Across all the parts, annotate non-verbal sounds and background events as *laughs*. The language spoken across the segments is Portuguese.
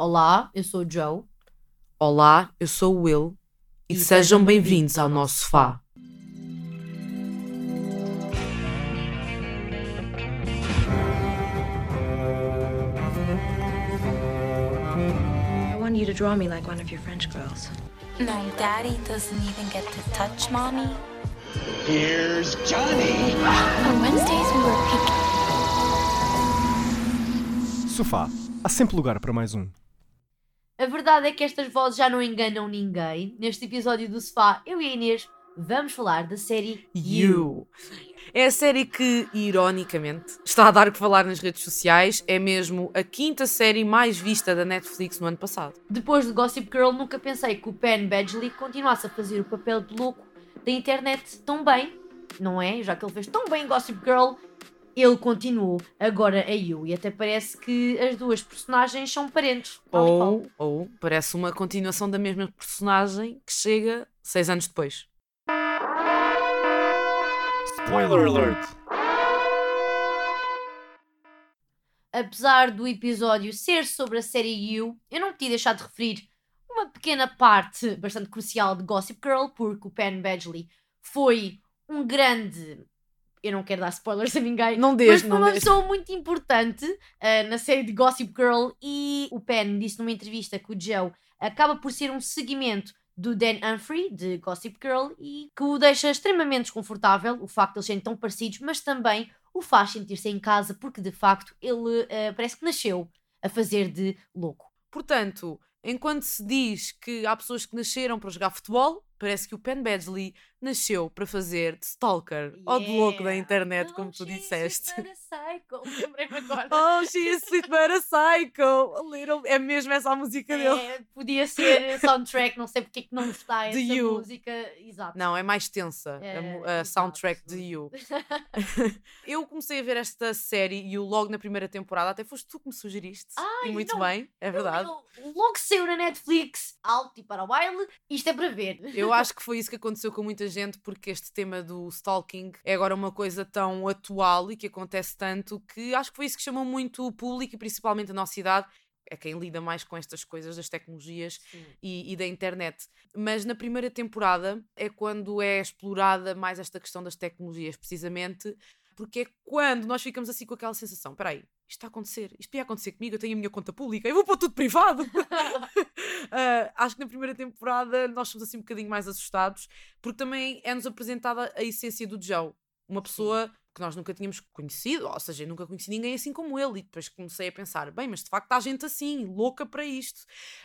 Olá, eu sou o Joe. Olá, eu sou o Will e, E sejam bem-vindos bem-vindos ao nosso sofá. I want you to draw me like one of your French girls. My daddy doesn't even get to touch mommy. Here's Johnny. On Wednesdays, we were picking. Sofá. Há sempre lugar para mais um. A verdade é que estas vozes já não enganam ninguém. Neste episódio do Sofá, eu e a Inês vamos falar da série You. É a série que, ironicamente, está a dar o que falar nas redes sociais. É mesmo a quinta série mais vista da Netflix no ano passado. Depois de Gossip Girl, nunca pensei que o Penn Badgley continuasse a fazer o papel de louco da internet tão bem, não é? Já que ele fez tão bem Gossip Girl, ele continuou agora a You. E até parece que as duas personagens são parentes. Ou, ou parece uma continuação da mesma personagem que chega seis anos depois. Spoiler alert! apesar do episódio ser sobre a série You, eu não podia deixar de referir uma pequena parte bastante crucial de Gossip Girl, porque o Penn Badgley foi um grande. Eu não quero dar spoilers a ninguém, Não mas deixe, foi uma pessoa muito importante ah, na série de Gossip Girl. E o Penn disse numa entrevista que o Joe acaba por ser um seguimento do Dan Humphrey, de Gossip Girl, e que o deixa extremamente desconfortável, o facto de eles serem tão parecidos, mas também o faz sentir-se em casa, porque de facto ele ah, parece que nasceu a fazer de louco. Portanto, enquanto se diz que há pessoas que nasceram para jogar futebol, parece que o Penn Badgley nasceu para fazer de stalker ou de louco da Yeah. internet, Oh, como tu disseste. a psycho. *laughs* Lembrei-me agora. Oh, she is sweet but a psycho. A little... É mesmo essa a música dele. É, podia ser soundtrack, não sei porque é que não está *laughs* essa You. música. Exato. Não, é mais tensa a É, a, exato. soundtrack de You. *laughs* Eu comecei a ver esta série e logo na primeira temporada, até foste tu que me sugeriste. Ai, e muito não, bem, é verdade. Eu- Logo que saiu na Netflix, alto e para o baile, isto é para ver. Eu acho que foi isso que aconteceu com muita gente, porque este tema do stalking é agora uma coisa tão atual e que acontece tanto que acho que foi isso que chamou muito o público e principalmente a nossa idade. É quem lida mais com estas coisas das tecnologias e, e da internet. Mas na primeira temporada é quando é explorada mais esta questão das tecnologias, precisamente, porque é quando nós ficamos assim com aquela sensação: peraí, isto está a acontecer, isto podia acontecer comigo, eu tenho a minha conta pública, eu vou pôr tudo privado. *laughs* Ah, acho que na primeira temporada nós somos assim um bocadinho mais assustados, porque também é-nos apresentada a essência do Joe, uma pessoa que nós nunca tínhamos conhecido, ou seja, eu nunca conheci ninguém assim como ele, e depois comecei a pensar, bem, mas de facto há gente assim, louca para isto.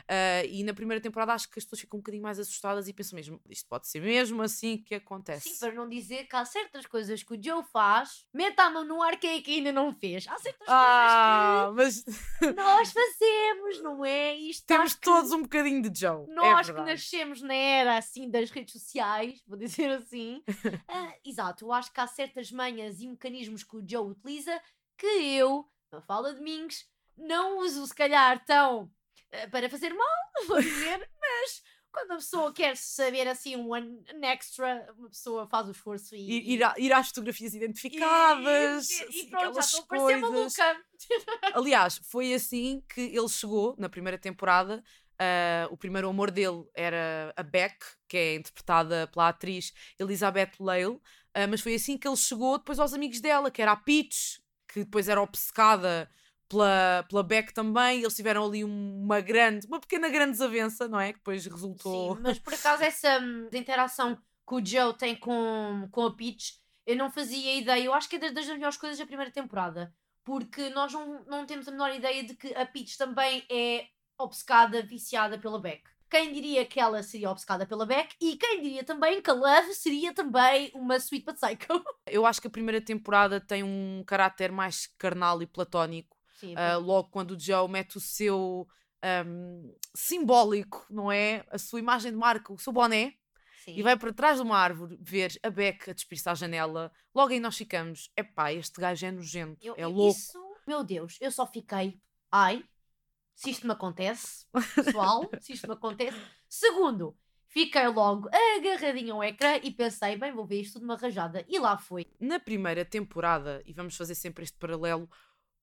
Ah, e na primeira temporada acho que as pessoas ficam um bocadinho mais assustadas e pensam mesmo, isto pode ser mesmo assim que acontece. Sim, para não dizer que há certas coisas que o Joe faz, meta a mão no ar que é que ainda não fez. Há certas Ah, mas coisas que nós fazemos, não é? Isto temos que todos um bocadinho de Joe. é Nós que verdade. nascemos na era assim das redes sociais, vou dizer assim. *laughs* ah, exato, eu acho que há certas manhas e mecanismos que o Joe utiliza que eu, fala de Mingos, não uso se calhar tão ah, para fazer mal, *laughs* vou dizer, mas quando a pessoa quer saber assim um an extra, uma pessoa faz o esforço e. Ir, ir, a- ir às fotografias identificadas, e, e assim, pronto, já estou a parecer coisas. maluca. *laughs* Aliás, foi assim que ele chegou na primeira temporada. ah, o primeiro amor dele era a Beck, que é interpretada pela atriz Elizabeth Lale, ah, mas foi assim que ele chegou depois aos amigos dela, que era a Peach, que depois era obcecada pela, pela Beck também. Eles tiveram ali um- uma grande, uma pequena grande desavença, não é? Que depois resultou. Sim, mas por *laughs* acaso essa hum, interação que o Joe tem com, com a Peach, eu não fazia ideia. Eu acho que é das, das melhores coisas da primeira temporada. Porque nós não, não temos a menor ideia de que a Peach também é obcecada, viciada pela Beck. Quem diria que ela seria obcecada pela Beck e quem diria também que a Love seria também uma sweet but psycho. *laughs* Eu acho que a primeira temporada tem um caráter mais carnal e platónico. Sim, Ah, logo quando o Joe mete o seu ahm, simbólico, não é? A sua imagem de marca, o seu boné, sim. e vai para trás de uma árvore ver a Beck a despir-se à janela. Logo aí nós ficamos, epá, este gajo é nojento, Eu- é louco. Isso, meu Deus, eu só fiquei. Ai, se isto me acontece, pessoal, se isto me acontece. Segundo, fiquei logo agarradinho ao ecrã e pensei, bem, vou ver isto de uma rajada. E lá foi. Na primeira temporada, e vamos fazer sempre este paralelo,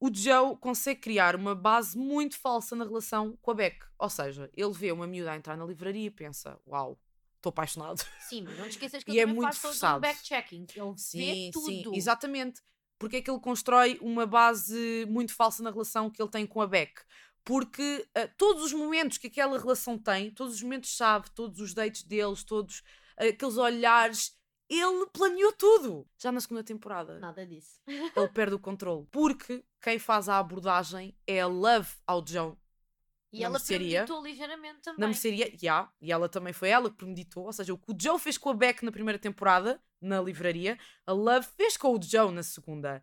o Joe consegue criar uma base muito falsa na relação com a Beck. Ou seja, ele vê uma miúda a entrar na livraria e pensa: Uau, estou apaixonado. Sim, mas não te esqueças *laughs* que ele é muito faz todo forçado. um backchecking. Ele vê tudo. sim, exatamente. Porque é que ele constrói uma base muito falsa na relação que ele tem com a Beck? Porque ah, todos os momentos que aquela relação tem, todos os momentos-chave, todos os dates deles, todos ah, aqueles olhares, ele planeou tudo. Já na segunda temporada, Nada disso. ele perde o controle. Porque quem faz a abordagem é a Love ao Joe E Na ela mercearia. premeditou ligeiramente também. na mercearia, já, e ela também foi ela que premeditou, ou seja, o que o Joe fez com a Beck na primeira temporada, na livraria, a Love fez com o Joe na segunda.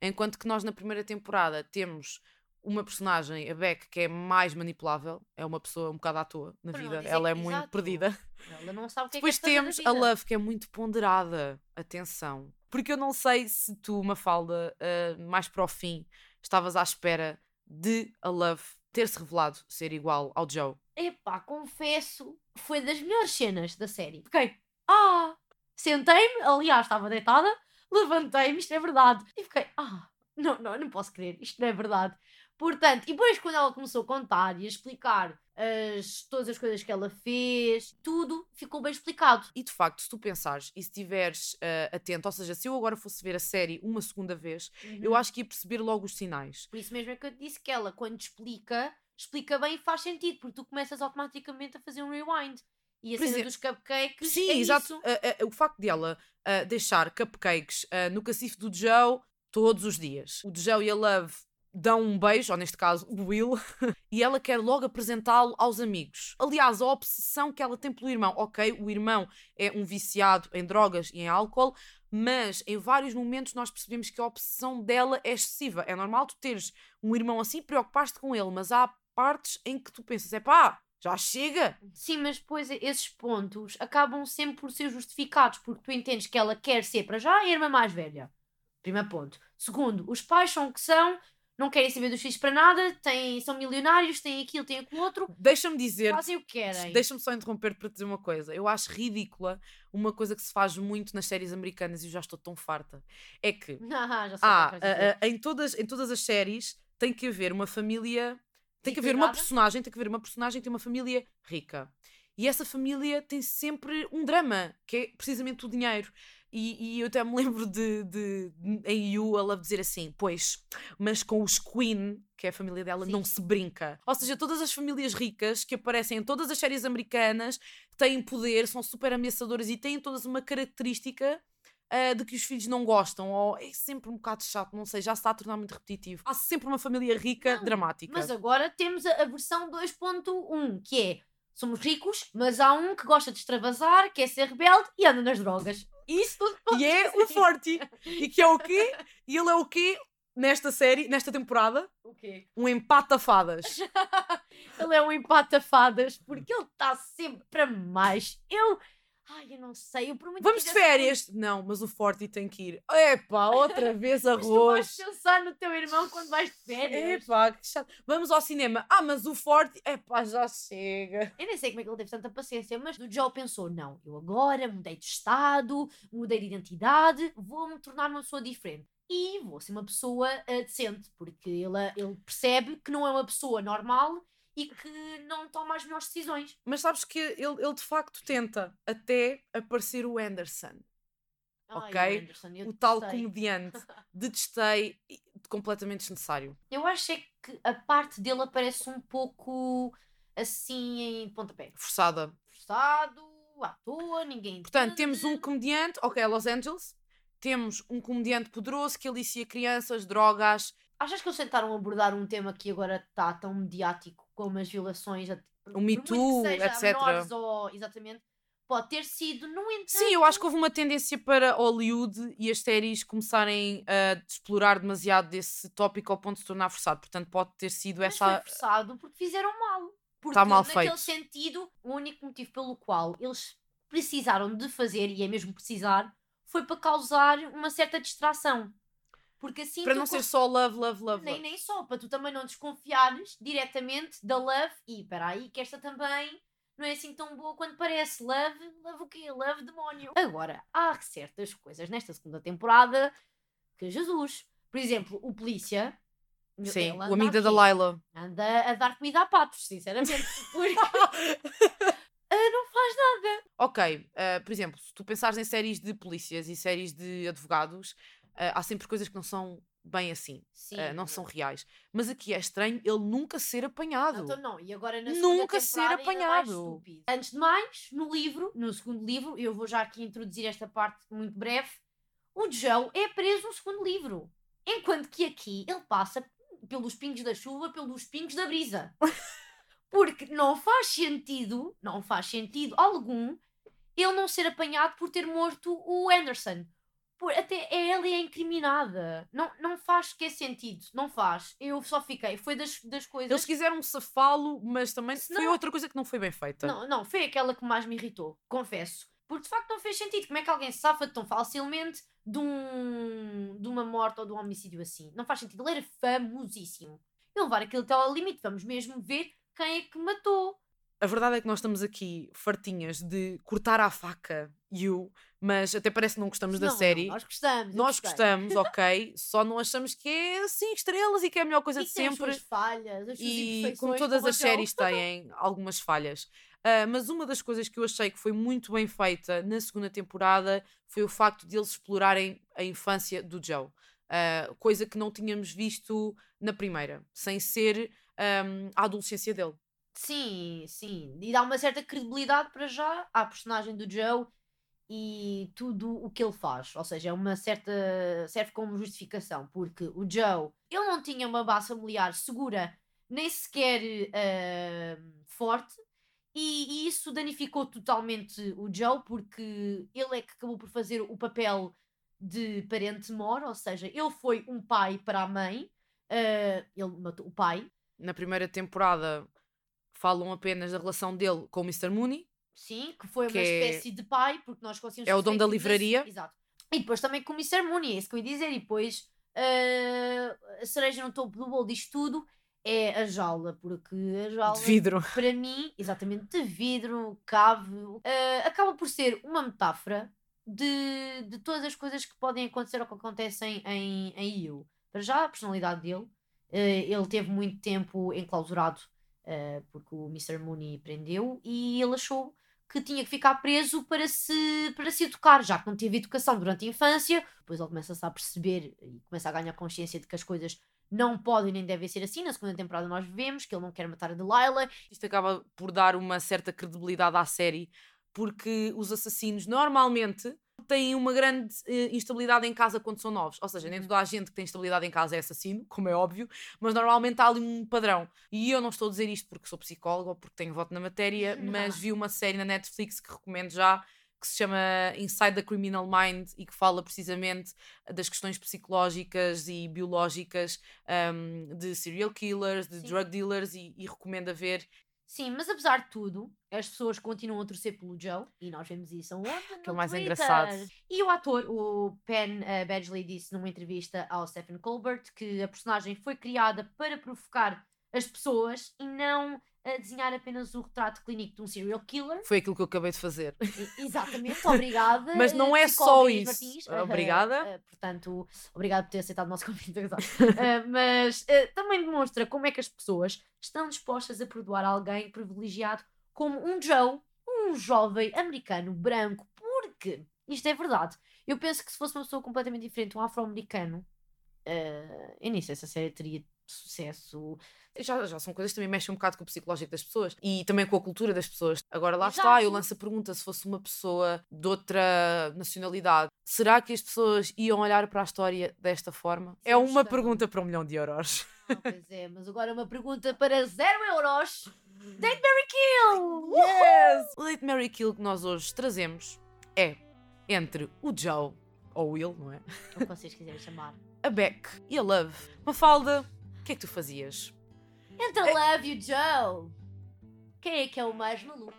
Enquanto que nós na primeira temporada temos uma personagem, a Beck, que é mais manipulável, é uma pessoa um bocado à toa na Para vida, dizer ela é muito exato. perdida. Ela não sabe o que Depois é que é temos a. Love, que é muito ponderada. Atenção. Porque eu não sei se tu, Mafalda, uh, mais para o fim, estavas à espera de a Love ter-se revelado ser igual ao Joe. Epá, confesso, foi das melhores cenas da série. Fiquei, ah, sentei-me, aliás, estava deitada, levantei-me, isto é verdade. E fiquei, ah, não, não, não posso crer, isto não é verdade. Portanto, e depois quando ela começou a contar e a explicar as, todas as coisas que ela fez, tudo ficou bem explicado. E de facto, se tu pensares e se estiveres uh, atento, ou seja, se eu agora fosse ver a série uma segunda vez, eu Uhum. acho que ia perceber logo os sinais. Por isso mesmo é que eu te disse que ela, quando explica, explica bem e faz sentido, porque tu começas automaticamente a fazer um rewind. E a Por cena exemplo- dos cupcakes Sim, é exato. Uh, uh, o facto de ela uh, deixar cupcakes no cacifo do Joe todos os dias. O Joe e a Love dão um beijo, ou neste caso o Will, *laughs* e ela quer logo apresentá-lo aos amigos. Aliás, a obsessão que ela tem pelo irmão. Ok, o irmão é um viciado em drogas e em álcool, mas em vários momentos nós percebemos que a obsessão dela é excessiva. É normal tu teres um irmão assim e preocupar-te com ele, mas há partes em que tu pensas, é pá, já chega. Sim, mas depois esses pontos acabam sempre por ser justificados, porque tu entendes que ela quer ser para já a irmã mais velha. Primeiro ponto. Segundo, os pais são o que são, não querem saber dos filhos para nada, têm, são milionários, têm aquilo, têm aquilo outro, Deixa-me dizer fazem o que querem. Deixa-me só interromper para dizer uma coisa. Eu acho ridícula uma coisa que se faz muito nas séries americanas e eu já estou tão farta. É que *laughs* Ah, já sei há, o que vais dizer. a- a- em, todas, em todas as séries tem que haver uma família. Tem que haver uma personagem, tem que haver uma personagem que tem uma família rica. E essa família tem sempre um drama, que é precisamente o dinheiro. E, e eu até me *laughs* lembro de, de, de em You ela dizer assim: Pois, mas com os Queen, que é a família dela, Sim. não se brinca. Ou seja, todas as famílias ricas que aparecem em todas as séries americanas têm poder, são super ameaçadoras e têm todas uma característica ah, de que os filhos não gostam. Ou é sempre um bocado chato, não sei, já se está a tornar muito repetitivo. Há sempre uma família rica, Não, dramática. Mas agora temos a, a versão 2.1, que é somos ricos, mas há um que gosta de extravasar, quer ser rebelde e anda nas drogas. Isso tudo E é o Forte. E que é o quê? *laughs* E ele é o quê? Nesta série, nesta temporada, O quê? um empata-fadas. *laughs* Ele é um empata-fadas porque ele está sempre para mais. Eu. Ai, eu não sei. Eu que Vamos de férias? Não, mas o Forte tem que ir. Epá, outra *laughs* vez Mas tu vais arroz. pensar no teu irmão quando vais de férias. Epá, que chato. Vamos ao cinema. Ah, mas o Forte. Epá, já chega. Eu nem sei como é que ele teve tanta paciência, mas o Joe pensou: não, eu agora mudei de estado, mudei de identidade, vou-me tornar uma pessoa diferente. E vou ser uma pessoa ah, decente, porque ele, ele percebe que não é uma pessoa normal e que não toma as melhores decisões. Mas sabes que ele, ele de facto tenta até aparecer o Anderson, Ai, Ok, o Anderson, o tal comediante. *laughs* Detestei completamente desnecessário. Eu acho é que a parte dele aparece um pouco assim em pontapé. Forçada. Forçado, à toa, ninguém. Portanto, temos um entende. comediante, ok, Los Angeles. Temos um comediante poderoso que alicia crianças, drogas, Achas que eles tentaram abordar um tema que agora está tão mediático como as violações? por Me Too, etc. ou, exatamente, pode ter sido, no entanto. Sim, eu acho que houve uma tendência para Hollywood e as séries começarem a explorar demasiado desse tópico ao ponto de se tornar forçado. Portanto, pode ter sido mas essa. foi forçado porque fizeram mal. Porque Tá mal naquele feito. sentido, o único motivo pelo qual eles precisaram de fazer, e é mesmo precisar, foi para causar uma certa distração. Porque assim Para não ser só love, love, love. nem, love. nem só, para tu também não desconfiares diretamente da Love e espera aí que esta também não é assim tão boa quanto parece. Love, Love o quê? Love demónio. Agora, há certas coisas nesta segunda temporada que Jesus. Por exemplo, o polícia, Sim, o amigo da Delilah. Anda a dar comida a patos, sinceramente. *laughs* Porque *laughs* ah, não faz nada. Ok, ah, por exemplo, se tu pensares em séries de polícias e séries de advogados, ah, há sempre coisas que não são bem assim, Sim, ah, não são reais. Mas aqui é estranho ele nunca ser apanhado. Então não, e agora na segunda Nunca ser apanhado. Antes de mais, no livro, no segundo livro, eu vou já aqui introduzir esta parte muito breve, o Joe é preso no segundo livro. Enquanto que aqui ele passa pelos pingos da chuva, pelos pingos da brisa. *laughs* Porque não faz sentido, não faz sentido algum, ele não ser apanhado por ter morto o Anderson. Por, até ela é incriminada. Não, não faz sequer sentido. Não faz. Eu só fiquei. Foi das, das coisas. Eles quiseram safá-lo, mas também Se foi outra coisa que não foi bem feita. Não, não, foi aquela que mais me irritou, confesso. Porque de facto não fez sentido. Como é que alguém se safa tão facilmente de, um, de uma morte ou de um homicídio assim? Não faz sentido. Ele era famosíssimo. E levar aquilo até ao limite, vamos mesmo ver quem é que matou. A verdade é que nós estamos aqui fartinhas de cortar à faca you, mas até parece que não gostamos da Não, não, série. nós gostamos. Nós gostamos, *laughs* ok, só não achamos que é 5 estrelas e que é a melhor coisa E de as sempre. suas falhas, as suas E como todas como as séries têm algumas falhas. Ah, mas uma das coisas que eu achei que foi muito bem feita na segunda temporada foi o facto de eles explorarem a infância do Joe. Ah, coisa que não tínhamos visto na primeira, sem ser ahm, a adolescência dele. Sim, sim. E dá uma certa credibilidade para já à personagem do Joe e tudo o que ele faz. Ou seja, é uma certa. serve como justificação, porque o Joe ele não tinha uma base familiar segura, nem sequer ah, forte, e, e isso danificou totalmente o Joe, porque ele é que acabou por fazer o papel de parente mor, ou seja, ele foi um pai para a mãe, ah, ele matou o pai, Na primeira temporada falam apenas da relação dele com o Mr. Mooney. Sim, que foi Que uma é- espécie de pai, porque nós conseguimos. É o dono da livraria. Exato. E depois também com o Mr. Mooney, é isso que eu ia dizer. E depois eh, a cereja no topo do bolo disto tudo é a jaula, porque a jaula, De vidro. *laughs* para mim, exatamente de vidro, cave, eh, acaba por ser uma metáfora de, de todas as coisas que podem acontecer ou que acontecem em, em You. Para já, a personalidade dele, eh, ele teve muito tempo enclausurado eh, porque o Mr. Mooney prendeu e ele achou que tinha que ficar preso para se, para se educar, já que não teve educação durante a infância. Depois ele começa-se a perceber e começa a ganhar consciência de que as coisas não podem nem devem ser assim. Na segunda temporada nós vemos que ele não quer matar a Delilah. Isto acaba por dar uma certa credibilidade à série, porque os assassinos normalmente têm uma grande eh, instabilidade em casa quando são novos. Ou seja, nem Uhum. toda a gente que tem estabilidade em casa é assassino, *laughs* como é óbvio, mas normalmente há ali um padrão. E eu não estou a dizer isto porque sou psicóloga ou porque tenho voto na matéria, Não. mas vi uma série na Netflix que recomendo já. Que se chama Inside the Criminal Mind e que fala precisamente das questões psicológicas e biológicas um, de serial killers, de Sim. drug dealers, e, e recomendo a ver. Sim, mas apesar de tudo, as pessoas continuam a torcer pelo Joe e nós vemos isso *sighs* aonde? Que é o mais Twitter. engraçado. E o ator, o Penn eh, Badgley, disse numa entrevista ao Stephen Colbert que a personagem foi criada para provocar as pessoas e não a desenhar apenas o retrato clínico de um serial killer. Foi aquilo que eu acabei de fazer. Exatamente, obrigada. *laughs* Mas não eh, é só isso. Martins. Obrigada. Eh, eh, portanto, obrigado por ter aceitado o nosso *laughs* convite. *laughs* Eh, mas também demonstra como é que as pessoas estão dispostas a perdoar alguém privilegiado como um Joe, um jovem americano branco. Porque, isto é verdade, eu penso que se fosse uma pessoa completamente diferente, um afro-americano, eu nem sei se a série teria sucesso. Já, já são coisas que também mexem um bocado com o psicológico das pessoas e também com a cultura das pessoas. Agora lá está, eu Exato. lanço a pergunta: se fosse uma pessoa de outra nacionalidade, será que as pessoas iam olhar para a história desta forma? É uma Justamente. pergunta para um milhão de euros. Ah, pois é, mas agora uma pergunta para zero euros. Date Mary Kill! *laughs* Yes! O Date Mary Kill que nós hoje trazemos é entre o Joe, ou o Will, não é? O que vocês quiserem chamar. A Beck e a Love. Mafalda, o que é que tu fazias? Então, Love You Joe. Quem é que é o mais maluco?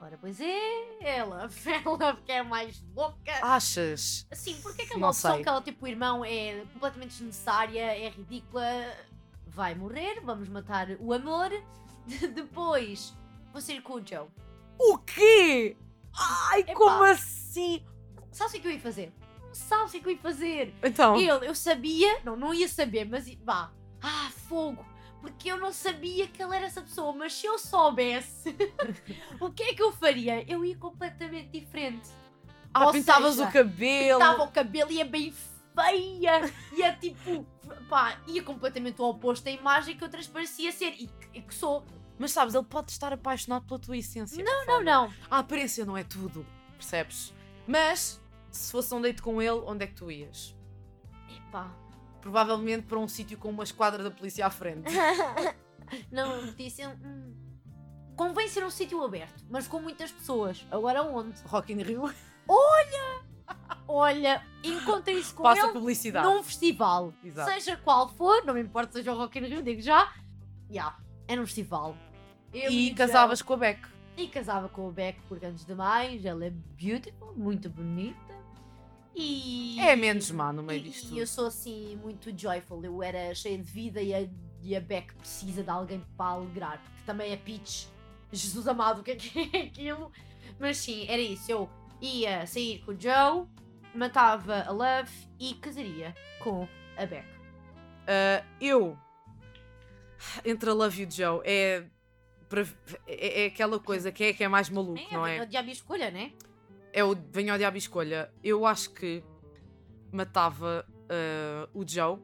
Ora, pois é, ela. *laughs* Ela que é a mais louca. Achas? Assim, porque aquela Não opção sei. que ela tem pro irmão é completamente desnecessária, é ridícula. Vai morrer, vamos matar o amor. *laughs* Depois, vou sair com o Joe. O quê? Ai, Epá. como assim? Sabes o que eu ia fazer? Não sabes o que eu ia fazer? Então, Eu, eu sabia, não, não ia saber, mas vá. Ah, fogo, porque eu não sabia que ele era essa pessoa, mas se eu soubesse, *laughs* o que é que eu faria? Eu ia completamente diferente. Ah, Ou pintavas seja, o cabelo. Pintava o cabelo, ia bem feia, ia tipo, pá, ia completamente o oposto da imagem que eu transparecia ser e que, e que sou. Mas sabes, ele pode estar apaixonado pela tua essência. Não, não, não. A aparência não é tudo, percebes? Mas, se fosse um date com ele, onde é que tu ias? Epá, Provavelmente para um sítio com uma esquadra da polícia à frente. *laughs* não, disse. Hum, convém ser um sítio aberto, mas com muitas pessoas. Agora onde? Rock in Rio. Olha, encontrei-se com *laughs* Passa ele publicidade. num festival. Exato. Seja qual for, não me importa seja o Rock in Rio, digo já. Já, é num festival. Eu E casavas Joe- com a Beck. E casava com o Beck, porque antes de mais, ela é beautiful, muito bonita. E. É menos má no meio e- disto E eu sou assim, muito joyful. Eu era cheia de vida e a, e a Beck precisa de alguém para alegrar. Porque também é Peach. Jesus amado, o que é que é aquilo? Mas sim, era isso. Eu ia sair com o Joe, matava a Love e casaria com a Beck. Ah, eu, entre a Love e o Joe, é, é, é aquela coisa, quem é que é mais maluco, não é? O diabo e escolha, né? É o venho ao diabo escolha. Eu acho que matava ah, o Joe.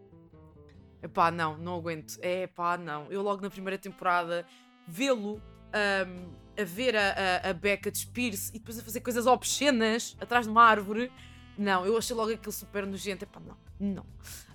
Epá, não, não aguento. É pá, não. Eu logo na primeira temporada vê-lo ahm, a ver a, a, a Becca despir-se e depois a fazer coisas obscenas atrás de uma árvore. Não, eu achei logo aquilo super nojento. Epá, não, não.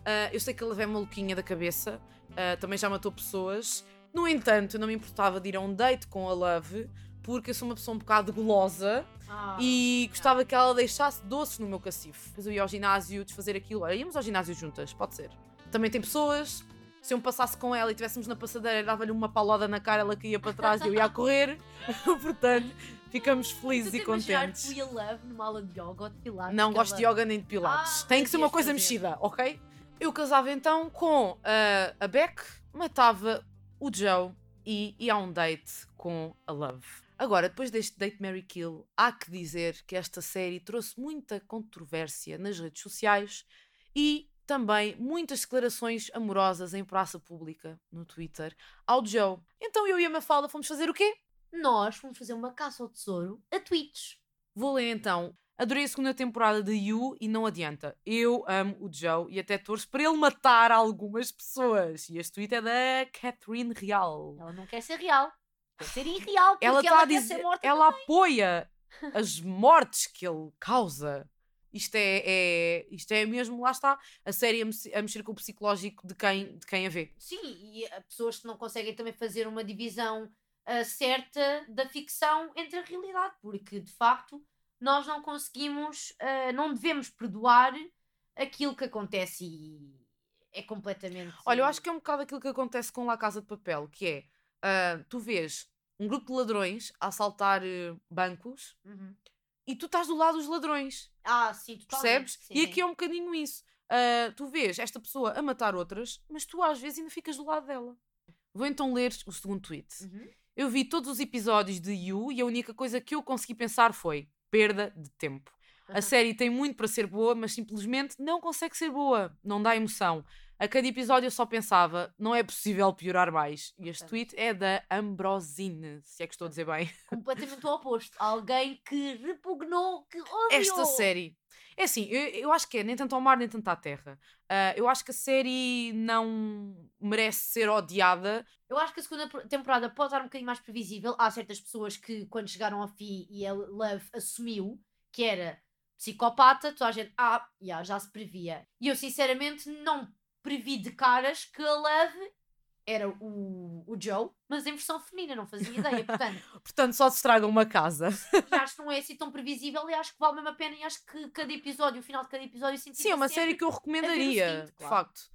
Ah, eu sei que ele é maluquinha da cabeça. ah, também já matou pessoas. No entanto, eu não me importava de ir a um date com a Love porque eu sou uma pessoa um bocado gulosa Ah, e gostava que ela deixasse doces no meu cacifo. Depois eu ia ao ginásio desfazer aquilo. Olha, íamos ao ginásio juntas, pode ser. Também tem pessoas. Se eu me passasse com ela e estivéssemos na passadeira, dava-lhe uma palada na cara, ela caía para trás e eu ia a correr. *laughs* Portanto, ficamos felizes e contentes. Ia Love numa aula de yoga ou de pilates. Não gosto de ela- yoga nem de pilates. Ah, Tem que ser uma coisa fazer. mexida, ok? Eu casava então com ah, a Beck, matava o Joe e ia a um date com a Love. Agora, depois deste Date Mary Kill, há que dizer que esta série trouxe muita controvérsia nas redes sociais e também muitas declarações amorosas em praça pública, no Twitter, ao Joe. Então eu e a Mafalda fomos fazer o quê? Nós fomos fazer uma caça ao tesouro a tweets. Vou ler então. Adorei a segunda temporada de You e não adianta. Eu amo o Joe e até torço para ele matar algumas pessoas. E este tweet é da Catherine Real. Ela não quer ser real. Quer ser irreal, porque Ela ela, está a dizer, ser morta. ela apoia *laughs* as mortes que ele causa. Isto é, é- isto é mesmo, lá está, a série a, mex- a mexer com o psicológico de quem, de quem a vê. Sim, e pessoas que não conseguem também fazer uma divisão ah, certa da ficção entre a realidade, porque de facto nós não conseguimos, ah, não devemos perdoar aquilo que acontece e é completamente. Olha, eu acho que é um bocado aquilo que acontece com La Casa de Papel, que é, ah, tu vês um grupo de ladrões a assaltar eh, bancos Uhum. e tu estás do lado dos ladrões, Ah, sim, totalmente. percebes? Sim, e aqui é um bocadinho isso. Ah, tu vês esta pessoa a matar outras, mas tu às vezes ainda ficas do lado dela. Vou então ler o segundo tweet. Uhum. Eu vi todos os episódios de You e a única coisa que eu consegui pensar foi perda de tempo. A *laughs* série tem muito para ser boa, mas simplesmente não consegue ser boa. Não dá emoção. A cada episódio eu só pensava, não é possível piorar mais. E este tweet é da Ambrosine, se é que estou a dizer bem. *laughs* completamente o oposto. Alguém que repugnou, que odiou. Esta série. É assim, eu, eu acho que é nem tanto ao mar nem tanto à terra. Ah, eu acho que a série não merece ser odiada. Eu acho que a segunda temporada pode estar um bocadinho mais previsível. Há certas pessoas que, quando chegaram ao fim e a Love assumiu que era psicopata, toda a gente, ah, já, já se previa. E eu, sinceramente, não previ de caras que a Love era o, o Joe, mas em versão feminina, não fazia ideia. Portanto, *laughs* Portanto, só se estraga uma casa. já acho que não é assim tão previsível e acho que vale mesmo a pena. E acho que cada episódio, o final de cada episódio, Sim, é uma série que eu recomendaria, de claro. facto.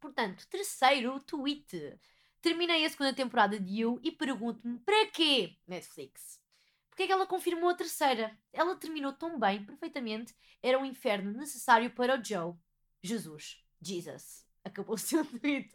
Portanto, terceiro tweet. Terminei a segunda temporada de You e pergunto-me para quê, Netflix? Porque é que ela confirmou a terceira? Ela terminou tão bem, perfeitamente, era o inferno necessário para o Joe. Jesus. Jesus. Acabou *laughs* sendo tweet.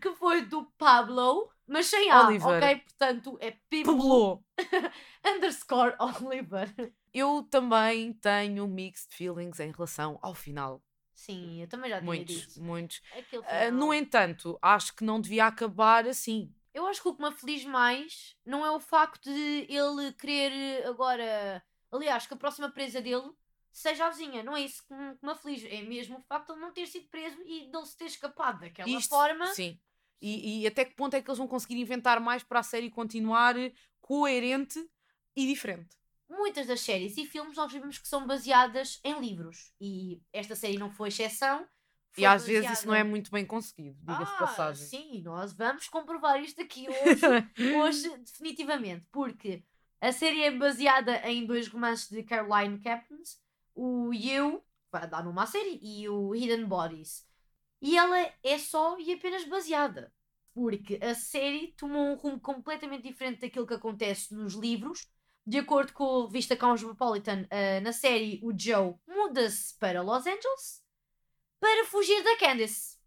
que foi do Pablo, mas sem A, Oliver. ok? Portanto, é Pablo *laughs* underscore Oliver. Eu também tenho mixed feelings em relação ao final. Sim, eu também já tinha Muitos, dito. muitos. Final. no entanto, acho que não devia acabar assim. Eu acho que o que me aflige mais não é o facto de ele querer agora. Aliás, que a próxima presa dele seja a vizinha. Não é isso que me, que me aflige. É mesmo o facto de ele não ter sido preso e de ele se ter escapado daquela Isto, forma. Sim. E, e até que ponto é que eles vão conseguir inventar mais para a série continuar coerente e diferente? Muitas das séries e filmes nós vimos que são baseadas em livros. E esta série não foi exceção. e foi às vezes isso não é baseada- muito bem conseguido, diga-se Ah, passagem. Sim, nós vamos comprovar isto aqui hoje. *laughs* hoje, definitivamente, porque a série é baseada em dois romances de Caroline Captains, o You, vai dar numa série, e o Hidden Bodies. E ela é só e apenas baseada, porque a série tomou um rumo completamente diferente daquilo que acontece nos livros. De acordo com a revista Cosmopolitan, ah, na série o Joe muda-se para Los Angeles para fugir da Candice.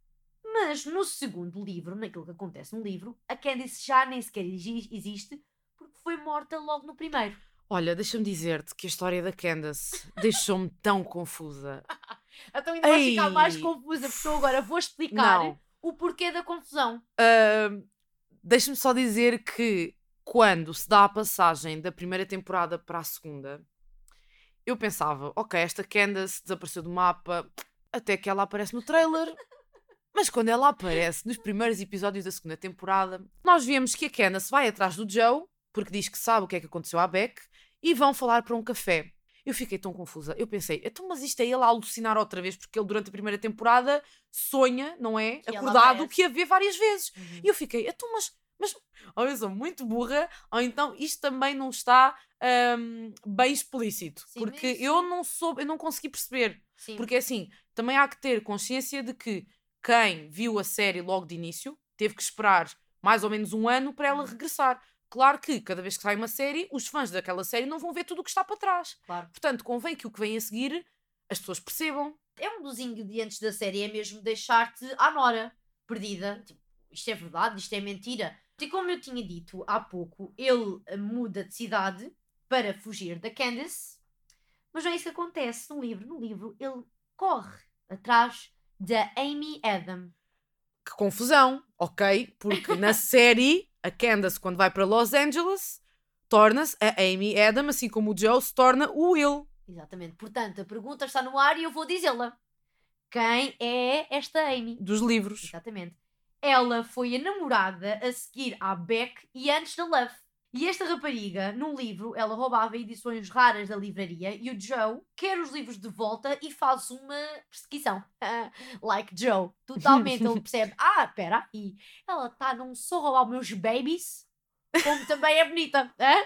Mas no segundo livro, naquilo que acontece no livro, a Candice já nem sequer exi- existe porque foi morta logo no primeiro. Olha, deixa-me dizer-te que a história da Candace deixou-me tão confusa. *laughs* Então ainda vai ficar mais confusa porque eu agora vou explicar Não. o porquê da confusão. Ahm, Deixa-me só dizer que quando se dá a passagem da primeira temporada para a segunda, eu pensava, ok, esta Candace desapareceu do mapa, até que ela aparece no trailer. Mas quando ela aparece nos primeiros episódios da segunda temporada, nós vemos que a Candace vai atrás do Joe, porque diz que sabe o que é que aconteceu à Beck, e vão falar para um café. Eu fiquei tão confusa. Eu pensei, então, mas isto é ele a alucinar outra vez, porque ele durante a primeira temporada sonha, não é? Que Acordado, que a vê várias vezes. E eu fiquei, então, mas, mas ou eu sou muito burra, ou então isto também não está hum, bem explícito. Sim, porque mas- eu não soube, eu não consegui perceber. Sim. Porque assim, também há que ter consciência de que quem viu a série logo de início teve que esperar mais ou menos um ano para ela Uhum. regressar. Claro que cada vez que sai uma série, os fãs daquela série não vão ver tudo o que está para trás. Claro. Portanto, convém que o que vem a seguir as pessoas percebam. É um dos ingredientes da série, é mesmo deixar-te à nora, perdida. Tipo, isto é verdade, isto é mentira. E como eu tinha dito há pouco, ele eh, muda de cidade para fugir da Candice, mas não é isso que acontece no livro. No livro, ele corre atrás da Amy Adam. Que confusão, ok? Porque na *laughs* série, a Candace, quando vai para Los Angeles, torna-se a Amy Adam, assim como o Joe se torna o Will. Exatamente. Portanto, a pergunta está no ar e eu vou dizê-la. Quem é esta Amy? dos livros. Exatamente. Ela foi a namorada a seguir à Beck e antes da Love. E esta rapariga, num livro, ela roubava edições raras da livraria e o Joe quer os livros de volta e faz uma perseguição. *laughs* like Joe. Totalmente. Ele *laughs* percebe, ah, espera aí. Ela está não só a roubar meus babies, como também é bonita. hã?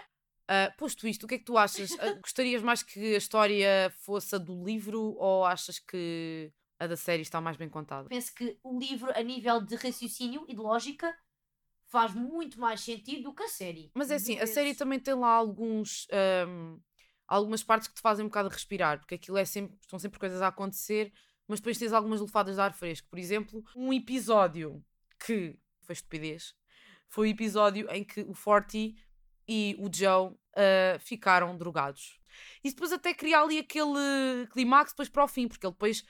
Ah, posto isto, o que é que tu achas? Ah, *laughs* gostarias mais que a história fosse a do livro ou achas que a da série está mais bem contada? Penso que o livro, a nível de raciocínio e de lógica, faz muito mais sentido do que a série. Mas é assim, a série também tem lá alguns, ahm, algumas partes que te fazem um bocado respirar, porque aquilo é sempre, estão sempre coisas a acontecer, mas depois tens algumas lefadas de ar fresco. Por exemplo, um episódio que foi estupidez foi o episódio em que o Forty e o Joe ah, ficaram drogados. E depois até cria ali aquele clímax depois para o fim, porque ele depois,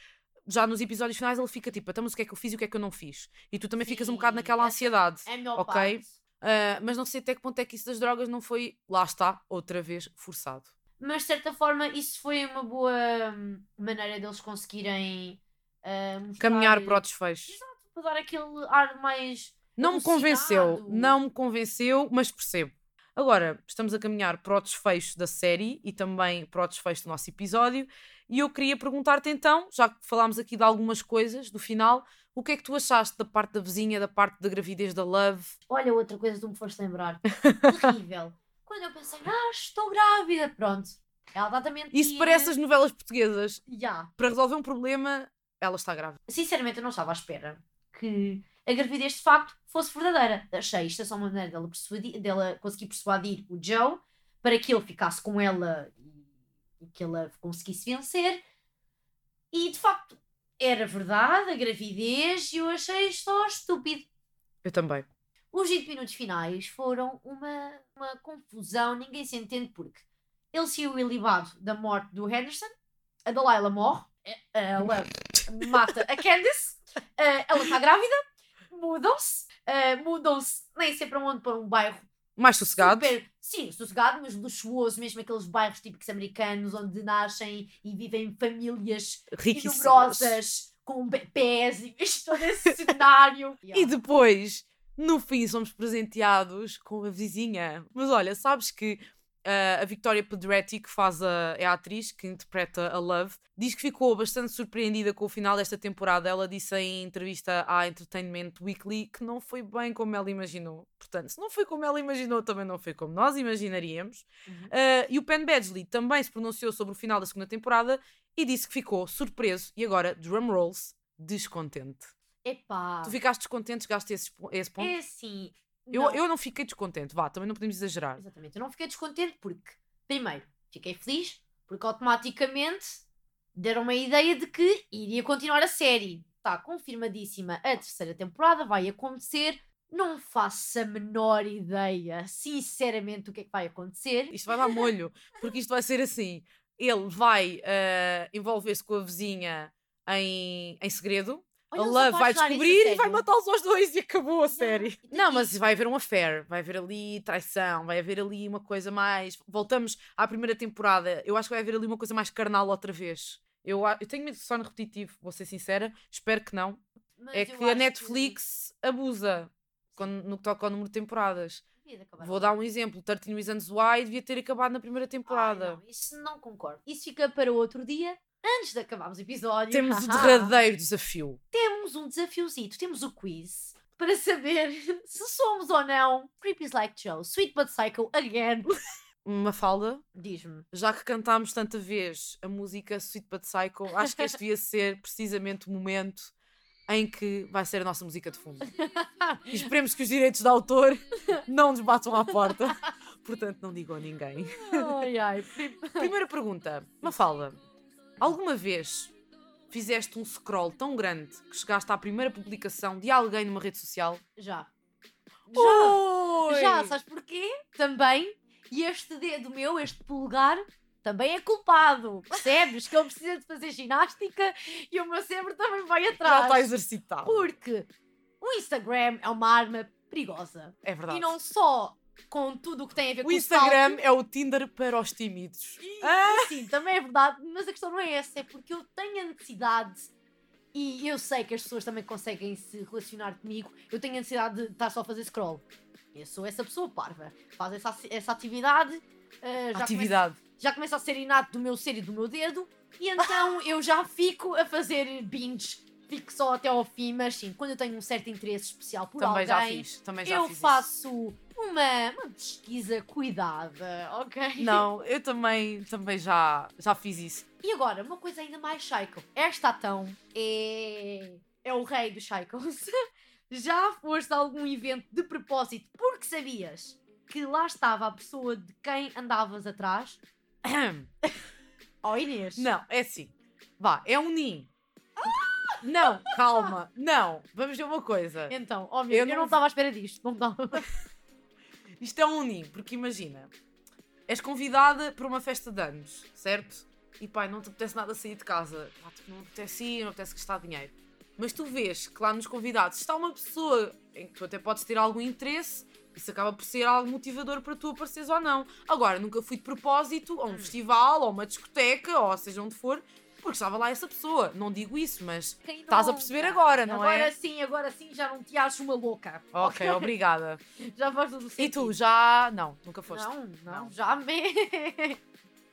já nos episódios finais, ele fica tipo, então mas o que é que eu fiz e o que é que eu não fiz? E tu também ficas um bocado Sim, naquela ansiedade. É melhor ok? parte. Uh, mas não sei até que ponto é que isso das drogas não foi, lá está, outra vez, forçado. Mas de certa forma isso foi uma boa hum, maneira deles conseguirem ah, mostrar- Caminhar para o desfecho. Exato, para dar aquele ar mais. Não me convenceu, não me convenceu, mas percebo. Agora, estamos a caminhar para o desfecho da série e também para o desfecho do nosso episódio. E eu queria perguntar-te então, já que falámos aqui de algumas coisas do final, o que é que tu achaste da parte da vizinha, da parte da gravidez da Love? Olha, outra coisa que tu me foste lembrar. *laughs* Terrível. Quando eu pensei, ah, estou grávida, pronto. Ela está também. Isso parece as novelas portuguesas. Já. Para resolver um problema, ela está grávida. Sinceramente, eu não estava à espera que a gravidez de facto fosse verdadeira. Achei isto é só uma maneira dela, persuadir, dela conseguir persuadir o Joe para que ele ficasse com ela que ela conseguisse vencer. E de facto era verdade, a gravidez, e eu achei só estúpido. Eu também. Os 20 minutos finais foram uma, uma confusão, ninguém se entende porque ele saiu ilibado da morte do Henderson, a Delilah morre, eh, ela *laughs* mata a Candice, eh, ela está grávida, mudam-se, eh, mudam-se nem sei para onde, para um bairro Mais sossegado. super, sim, sossegado, mas luxuoso, mesmo aqueles bairros típicos americanos onde nascem e vivem famílias numerosas, com pés e *laughs* todo esse cenário. *laughs* E depois, no fim, somos presenteados com a vizinha. Mas olha, sabes que ah, a Victoria Pedretti, que faz a, é a atriz que interpreta a Love, diz que ficou bastante surpreendida com o final desta temporada. Ela disse em entrevista à Entertainment Weekly que não foi bem como ela imaginou. Portanto, se não foi como ela imaginou, também não foi como nós imaginaríamos. Uhum. Ah, e o Penn Badgley também se pronunciou sobre o final da segunda temporada e disse que ficou surpreso e agora, drum rolls, descontente. Epá, Tu ficaste descontente, chegaste a esse, a esse ponto? é assim. Eu, não- eu não fiquei descontente, vá, também não podemos exagerar. Exatamente, eu não fiquei descontente porque, primeiro, fiquei feliz porque automaticamente deram uma ideia de que iria continuar a série. Está confirmadíssima a terceira temporada, vai acontecer. Não faço a menor ideia, sinceramente, do que é que vai acontecer. Isto vai dar molho, porque isto vai ser assim: ele vai ah, envolver-se com a vizinha em, em segredo, Olha, a Love vai descobrir e vai matá-los aos dois e acabou a série. Não, mas vai haver um affair, vai haver ali traição, vai haver ali uma coisa mais. Voltamos à primeira temporada, eu acho que vai haver ali uma coisa mais carnal outra vez. Eu, eu tenho medo de sono repetitivo, vou ser sincera, espero que não. Mas É que a Netflix abusa quando, no que toca ao número de temporadas. Vou dar um exemplo: 13 Reasons Why devia ter acabado na primeira Ai, temporada. não, isso não concordo. Isso fica para outro dia, antes de acabarmos o episódio. Temos o derradeiro desafio. temos um desafiozito, temos o quiz para saber *laughs* se somos ou não Creepies Like Joe, Sweet But Psycho again. Mafalda, Diz-me. já que cantámos tanta vez a música Sweet But Psycho, acho que este devia *laughs* ser precisamente o momento em que vai ser a nossa música de fundo. E esperemos que os direitos de autor *laughs* não nos batam à porta. Portanto, não digam a ninguém. Ai, ai. Primeira pergunta. Mafalda, alguma vez fizeste um scroll tão grande que chegaste à primeira publicação de alguém numa rede social? Já. Já. Oi! Já, sabes porquê? Também. E este dedo meu, este polegar, também é culpado. Percebes? Que ele precisa de fazer ginástica e o meu cérebro também vai Já atrás. está exercitado. Porque o Instagram é uma arma perigosa. É verdade. E não só com tudo o que tem a ver O com Instagram stalking, é o Tinder para os tímidos. E, Ah! sim, também é verdade, mas a questão não é essa, é porque eu tenho a necessidade, e eu sei que as pessoas também conseguem se relacionar comigo, eu tenho a necessidade de estar só a fazer scroll. Eu sou essa pessoa parva, faz essa, essa atividade, ah, já, Atividade. Já começa a ser inato do meu ser e do meu dedo, e então *laughs* eu já fico a fazer binge, fico só até ao fim, mas sim, quando eu tenho um certo interesse especial por Também já alguém, fiz. Também já eu fiz isso. Uma, uma pesquisa cuidada, ok? Não, *laughs* eu também, também já, já fiz isso. E agora, uma coisa ainda mais psycho. Esta Atão é. é o rei dos psychos. *laughs* Já foste a algum evento de propósito porque sabias que lá estava a pessoa de quem andavas atrás? *coughs* Oh Inês! Não, é assim. Vá, é um ninho. Não, calma. Não, vamos ver uma coisa. Então, meu, Eu eu, não estava à espera disto. Não estava. *laughs* Isto é um ninho, porque imagina, és convidada para uma festa de anos, certo? E pai, não te apetece nada sair de casa. Pá, tipo, não apetece ir, não apetece gastar dinheiro. Mas tu vês que lá nos convidados está uma pessoa em que tu até podes ter algum interesse, isso acaba por ser algo motivador para tu apareceres ou não. Agora, nunca fui de propósito a um festival, ou uma discoteca, ou seja onde for, porque estava lá essa pessoa. Não digo isso, mas Estás a perceber agora, não agora é? sim, agora sim, já não te acho uma louca. ok, *laughs* obrigada. Já faz todo o E tu, sentido. já. Não, nunca foste. Não, não, Não. já me. *laughs*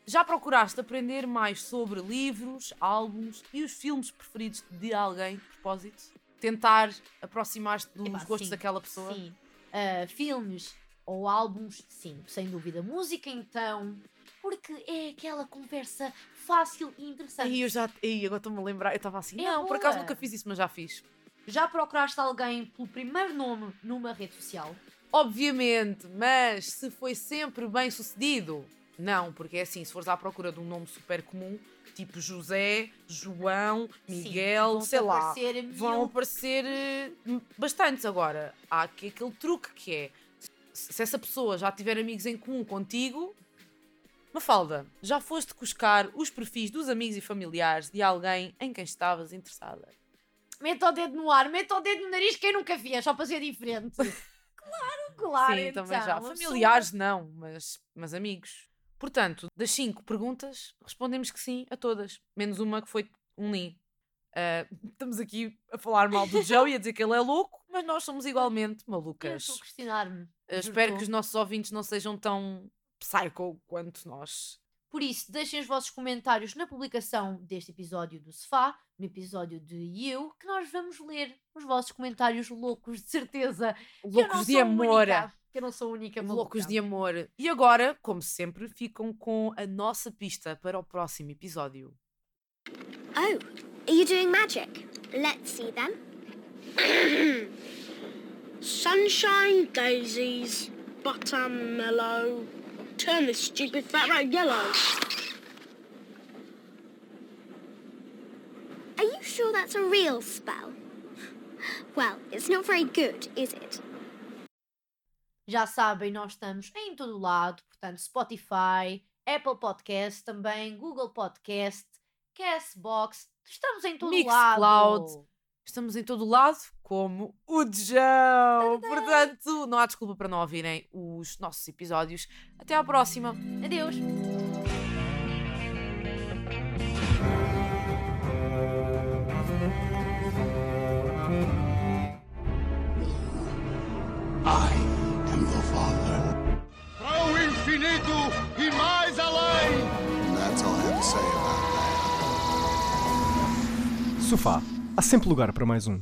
Já procuraste aprender mais sobre livros, álbuns e os filmes preferidos de alguém, de propósito? Tentar aproximar-te dos Epá, gostos sim, daquela pessoa? Sim. Ah, filmes ou álbuns, sim, sem dúvida. Música, então, porque é aquela conversa fácil e interessante. Aí eu já. Aí agora estou-me a lembrar. Eu estava assim. É não, por acaso boa. nunca fiz isso, mas já fiz. Já procuraste alguém pelo primeiro nome numa rede social? Obviamente, mas se foi sempre bem sucedido? Não, porque é assim, se fores à procura de um nome super comum, tipo José, João, Miguel, Sim, sei lá, mil- vão aparecer eh, bastantes agora. Há aqui aquele truque que é se essa pessoa já tiver amigos em comum contigo, Mafalda, já foste cuscar os perfis dos amigos e familiares de alguém em quem estavas interessada? Meta o dedo no ar, meta o dedo no nariz, quem nunca fez, só para ser diferente. *laughs* claro, claro. Sim, então, também já. uma Familiares não, mas, mas amigos. Portanto, das cinco perguntas, respondemos que sim a todas, menos uma que foi um nim. Ah, estamos aqui a falar mal do Joe e a dizer que ele é louco, mas nós somos igualmente pessoa- Eu malucas. estou a questionar-me. Juro espero que os nossos ouvintes não sejam tão psycho quanto nós. Por isso, deixem os vossos comentários na publicação deste episódio do Sofá, no episódio de You, que nós vamos ler os vossos comentários loucos, de certeza. Loucos de amor. única, que eu não sou a única Loucos maluca. de amor. E agora, como sempre, ficam com a nossa pista para o próximo episódio. Oh, are you doing magic? Let's see then. *coughs* Sunshine, daisies, buttermellow. Turn this stupid fat rat yellow. Are you sure that's a real spell? Well, it's not very good, is it? Já sabem, nós estamos em todo lado, portanto, Spotify, Apple Podcast, também Google Podcast, Castbox, estamos em todo Mixcloud. lado. Estamos em todo lado, como o João. Portanto, não há desculpa para não ouvirem os nossos episódios. Até à próxima. Adeus. I am the Father. Para o infinito e mais além! That's all I have to say about that. Sofá. Há sempre lugar para mais um.